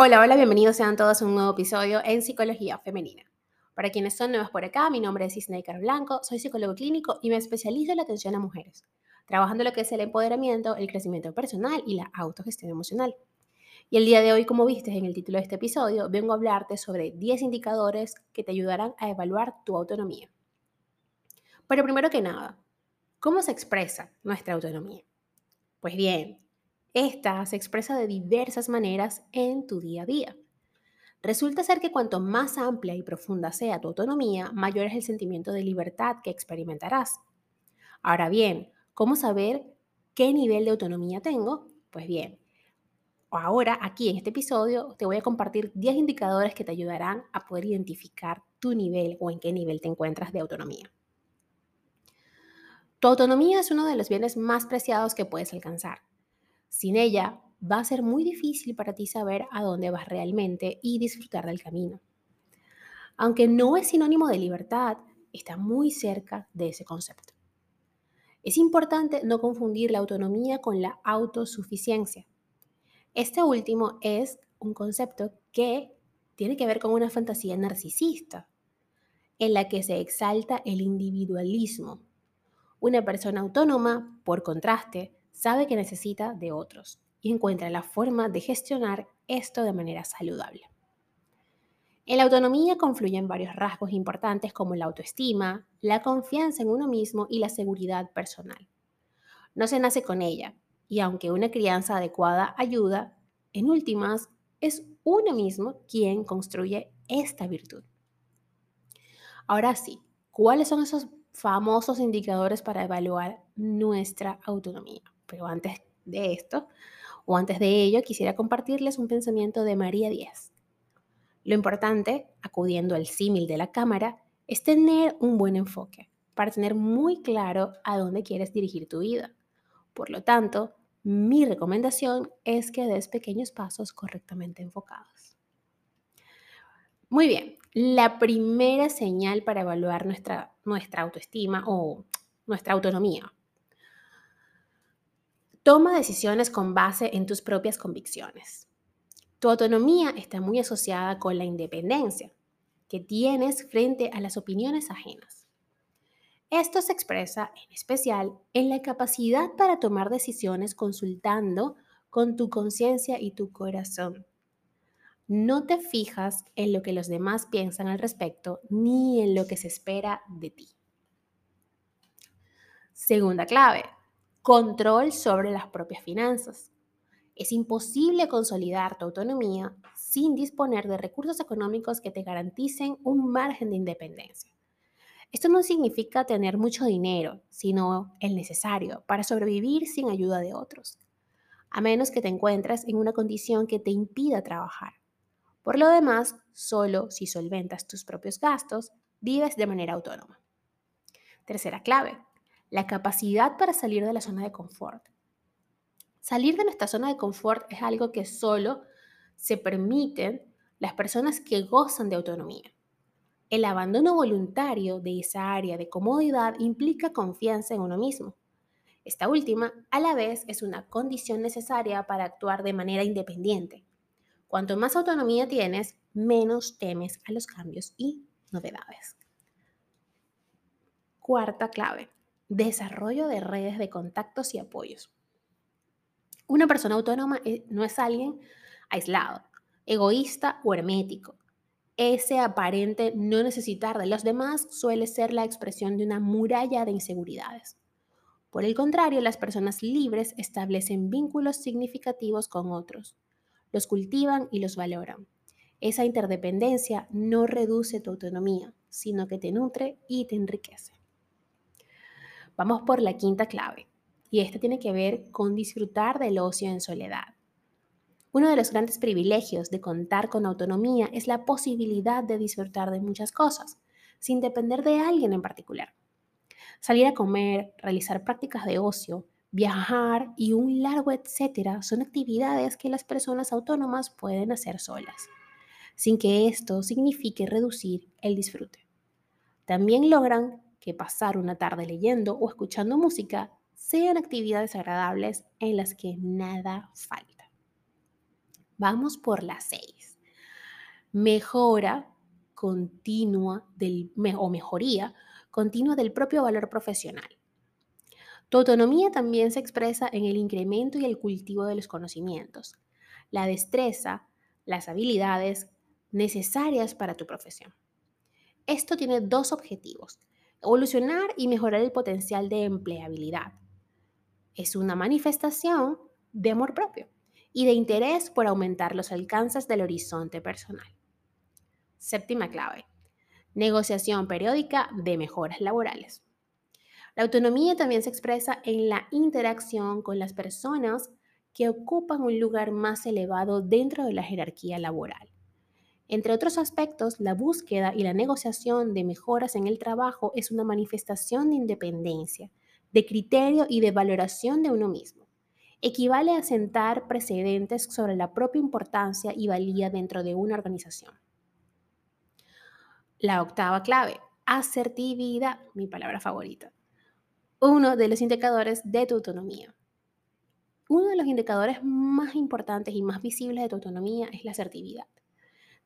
Hola, hola, bienvenidos sean todos a un nuevo episodio en Psicología Femenina. Para quienes son nuevos por acá, mi nombre es Isnaikar Blanco, soy psicólogo clínico y me especializo en la atención a mujeres, trabajando lo que es el empoderamiento, el crecimiento personal y la autogestión emocional. Y el día de hoy, como viste en el título de este episodio, vengo a hablarte sobre 10 indicadores que te ayudarán a evaluar tu autonomía. Pero primero que nada, ¿cómo se expresa nuestra autonomía? Pues bien, esta se expresa de diversas maneras en tu día a día. Resulta ser que cuanto más amplia y profunda sea tu autonomía, mayor es el sentimiento de libertad que experimentarás. Ahora bien, ¿cómo saber qué nivel de autonomía tengo? Pues bien, ahora aquí en este episodio te voy a compartir 10 indicadores que te ayudarán a poder identificar tu nivel o en qué nivel te encuentras de autonomía. Tu autonomía es uno de los bienes más preciados que puedes alcanzar. Sin ella, va a ser muy difícil para ti saber a dónde vas realmente y disfrutar del camino. Aunque no es sinónimo de libertad, está muy cerca de ese concepto. Es importante no confundir la autonomía con la autosuficiencia. Este último es un concepto que tiene que ver con una fantasía narcisista, en la que se exalta el individualismo. Una persona autónoma, por contraste, sabe que necesita de otros y encuentra la forma de gestionar esto de manera saludable. En la autonomía confluyen varios rasgos importantes como la autoestima, la confianza en uno mismo y la seguridad personal. No se nace con ella, y aunque una crianza adecuada ayuda, en últimas es uno mismo quien construye esta virtud. Ahora sí, ¿cuáles son esos famosos indicadores para evaluar nuestra autonomía? Pero antes de esto, o antes de ello, quisiera compartirles un pensamiento de María Díaz. Lo importante, acudiendo al símil de la cámara, es tener un buen enfoque para tener muy claro a dónde quieres dirigir tu vida. Por lo tanto, mi recomendación es que des pequeños pasos correctamente enfocados. Muy bien, la primera señal para evaluar nuestra, nuestra autoestima o nuestra autonomía Toma decisiones con base en tus propias convicciones. Tu autonomía está muy asociada con la independencia que tienes frente a las opiniones ajenas. Esto se expresa en especial en la capacidad para tomar decisiones consultando con tu conciencia y tu corazón. No te fijas en lo que los demás piensan al respecto ni en lo que se espera de ti. Segunda clave, control sobre las propias finanzas. Es imposible consolidar tu autonomía sin disponer de recursos económicos que te garanticen un margen de independencia. Esto no significa tener mucho dinero, sino el necesario para sobrevivir sin ayuda de otros, a menos que te encuentres en una condición que te impida trabajar. Por lo demás, solo si solventas tus propios gastos, vives de manera autónoma. Tercera clave, la capacidad para salir de la zona de confort. Salir de nuestra zona de confort es algo que solo se permiten las personas que gozan de autonomía. El abandono voluntario de esa área de comodidad implica confianza en uno mismo. Esta última, a la vez, es una condición necesaria para actuar de manera independiente. Cuanto más autonomía tienes, menos temes a los cambios y novedades. Cuarta clave, desarrollo de redes de contactos y apoyos. Una persona autónoma eh, no es alguien aislado, egoísta o hermético. Ese aparente no necesitar de los demás suele ser la expresión de una muralla de inseguridades. Por el contrario, las personas libres establecen vínculos significativos con otros, los cultivan y los valoran. Esa interdependencia no reduce tu autonomía, sino que te nutre y te enriquece. Vamos por la quinta clave, y esta tiene que ver con disfrutar del ocio en soledad. Uno de los grandes privilegios de contar con autonomía es la posibilidad de disfrutar de muchas cosas, sin depender de alguien en particular. Salir a comer, realizar prácticas de ocio, viajar y un largo etcétera son actividades que las personas autónomas pueden hacer solas, sin que esto signifique reducir el disfrute. También logran pasar una tarde leyendo o escuchando música sean actividades agradables en las que nada falta. Vamos por la 6. Mejora continua del, o mejoría continua del propio valor profesional. Tu autonomía también se expresa en el incremento y el cultivo de los conocimientos, la destreza, las habilidades necesarias para tu profesión. Esto tiene dos objetivos, evolucionar y mejorar el potencial de empleabilidad. Es una manifestación de amor propio y de interés por aumentar los alcances del horizonte personal. Séptima clave. Negociación periódica de mejoras laborales. La autonomía también se expresa en la interacción con las personas que ocupan un lugar más elevado dentro de la jerarquía laboral. Entre otros aspectos, la búsqueda y la negociación de mejoras en el trabajo es una manifestación de independencia, de criterio y de valoración de uno mismo. Equivale a sentar precedentes sobre la propia importancia y valía dentro de una organización. La octava clave, asertividad, mi palabra favorita. Uno de los indicadores de tu autonomía. Uno de los indicadores más importantes y más visibles de tu autonomía es la asertividad.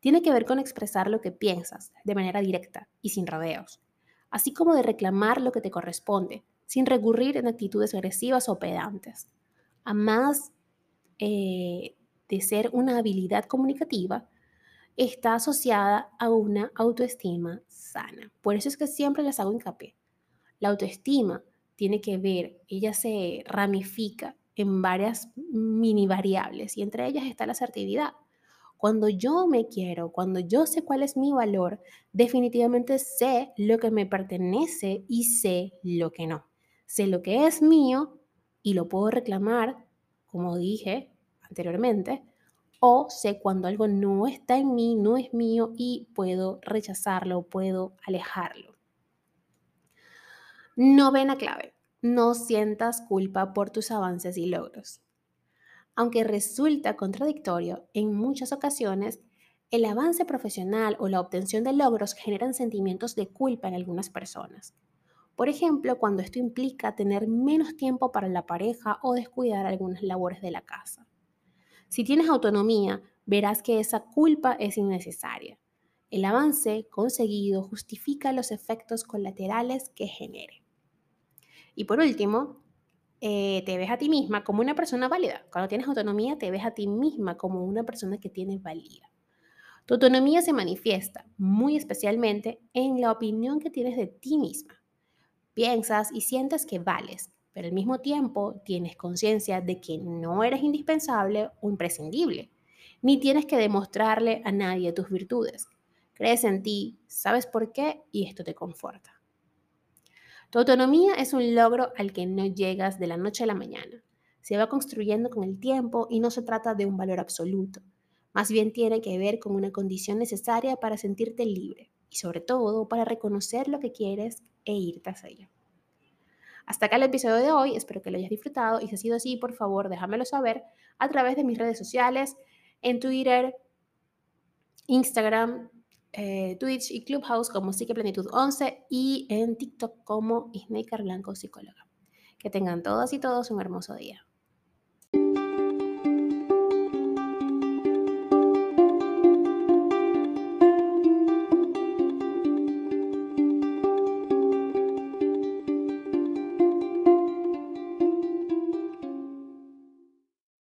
Tiene que ver con expresar lo que piensas de manera directa y sin rodeos, así como de reclamar lo que te corresponde, sin recurrir en actitudes agresivas o pedantes. A más eh, de ser una habilidad comunicativa, está asociada a una autoestima sana. Por eso es que siempre les hago hincapié. La autoestima tiene que ver, ella se ramifica en varias mini variables y entre ellas está la asertividad. Cuando yo me quiero, cuando yo sé cuál es mi valor, definitivamente sé lo que me pertenece y sé lo que no. Sé lo que es mío y lo puedo reclamar, como dije anteriormente, o sé cuando algo no está en mí, no es mío y puedo rechazarlo, puedo alejarlo. Novena clave, no sientas culpa por tus avances y logros. Aunque resulta contradictorio, en muchas ocasiones el avance profesional o la obtención de logros generan sentimientos de culpa en algunas personas. Por ejemplo, cuando esto implica tener menos tiempo para la pareja o descuidar algunas labores de la casa. Si tienes autonomía, verás que esa culpa es innecesaria. El avance conseguido justifica los efectos colaterales que genere. Y por último, eh, te ves a ti misma como una persona válida. Cuando tienes autonomía, te ves a ti misma como una persona que tiene valía. Tu autonomía se manifiesta muy especialmente en la opinión que tienes de ti misma. Piensas y sientes que vales, pero al mismo tiempo tienes conciencia de que no eres indispensable o imprescindible, ni tienes que demostrarle a nadie tus virtudes. Crees en ti, sabes por qué y esto te conforta. Tu autonomía es un logro al que no llegas de la noche a la mañana. Se va construyendo con el tiempo y no se trata de un valor absoluto. Más bien tiene que ver con una condición necesaria para sentirte libre y sobre todo para reconocer lo que quieres e ir tras ello. Hasta acá el episodio de hoy, espero que lo hayas disfrutado y si ha sido así, por favor, déjamelo saber a través de mis redes sociales, en Twitter, Instagram, eh, Twitch y Clubhouse como Psiqueplenitud 11 y en TikTok como Isnaker Blanco Psicóloga. Que tengan todas y todos un hermoso día.